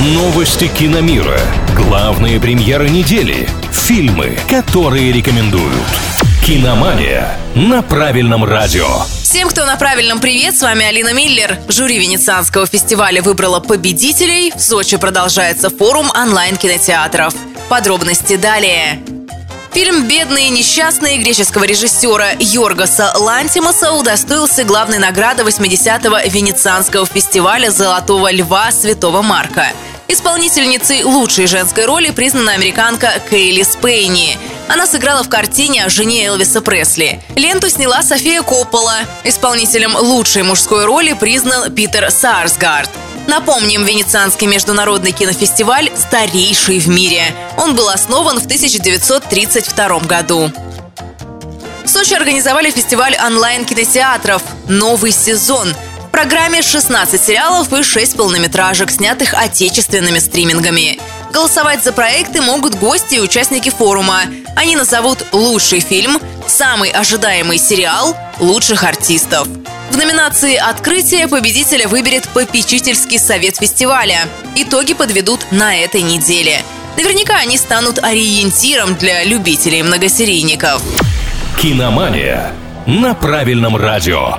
Новости киномира. Главные премьеры недели. Фильмы, которые рекомендуют. Киномания на правильном радио. Всем, кто на правильном привет, с вами Алина Миллер. Жюри Венецианского фестиваля выбрало победителей. В Сочи продолжается форум онлайн-кинотеатров. Подробности далее. Фильм «Бедные и несчастные» греческого режиссера Йоргаса Лантимаса удостоился главной награды 80-го Венецианского фестиваля «Золотого льва» Святого Марка. Исполнительницей лучшей женской роли признана американка Кейли Спейни. Она сыграла в картине о жене Элвиса Пресли. Ленту сняла София Коппола. Исполнителем лучшей мужской роли признан Питер Сарсгард. Напомним, Венецианский международный кинофестиваль старейший в мире. Он был основан в 1932 году. В Сочи организовали фестиваль онлайн-кинотеатров «Новый сезон», в программе 16 сериалов и 6 полнометражек, снятых отечественными стримингами. Голосовать за проекты могут гости и участники форума. Они назовут лучший фильм, самый ожидаемый сериал, лучших артистов. В номинации «Открытие» победителя выберет попечительский совет фестиваля. Итоги подведут на этой неделе. Наверняка они станут ориентиром для любителей многосерийников. Киномания на правильном радио.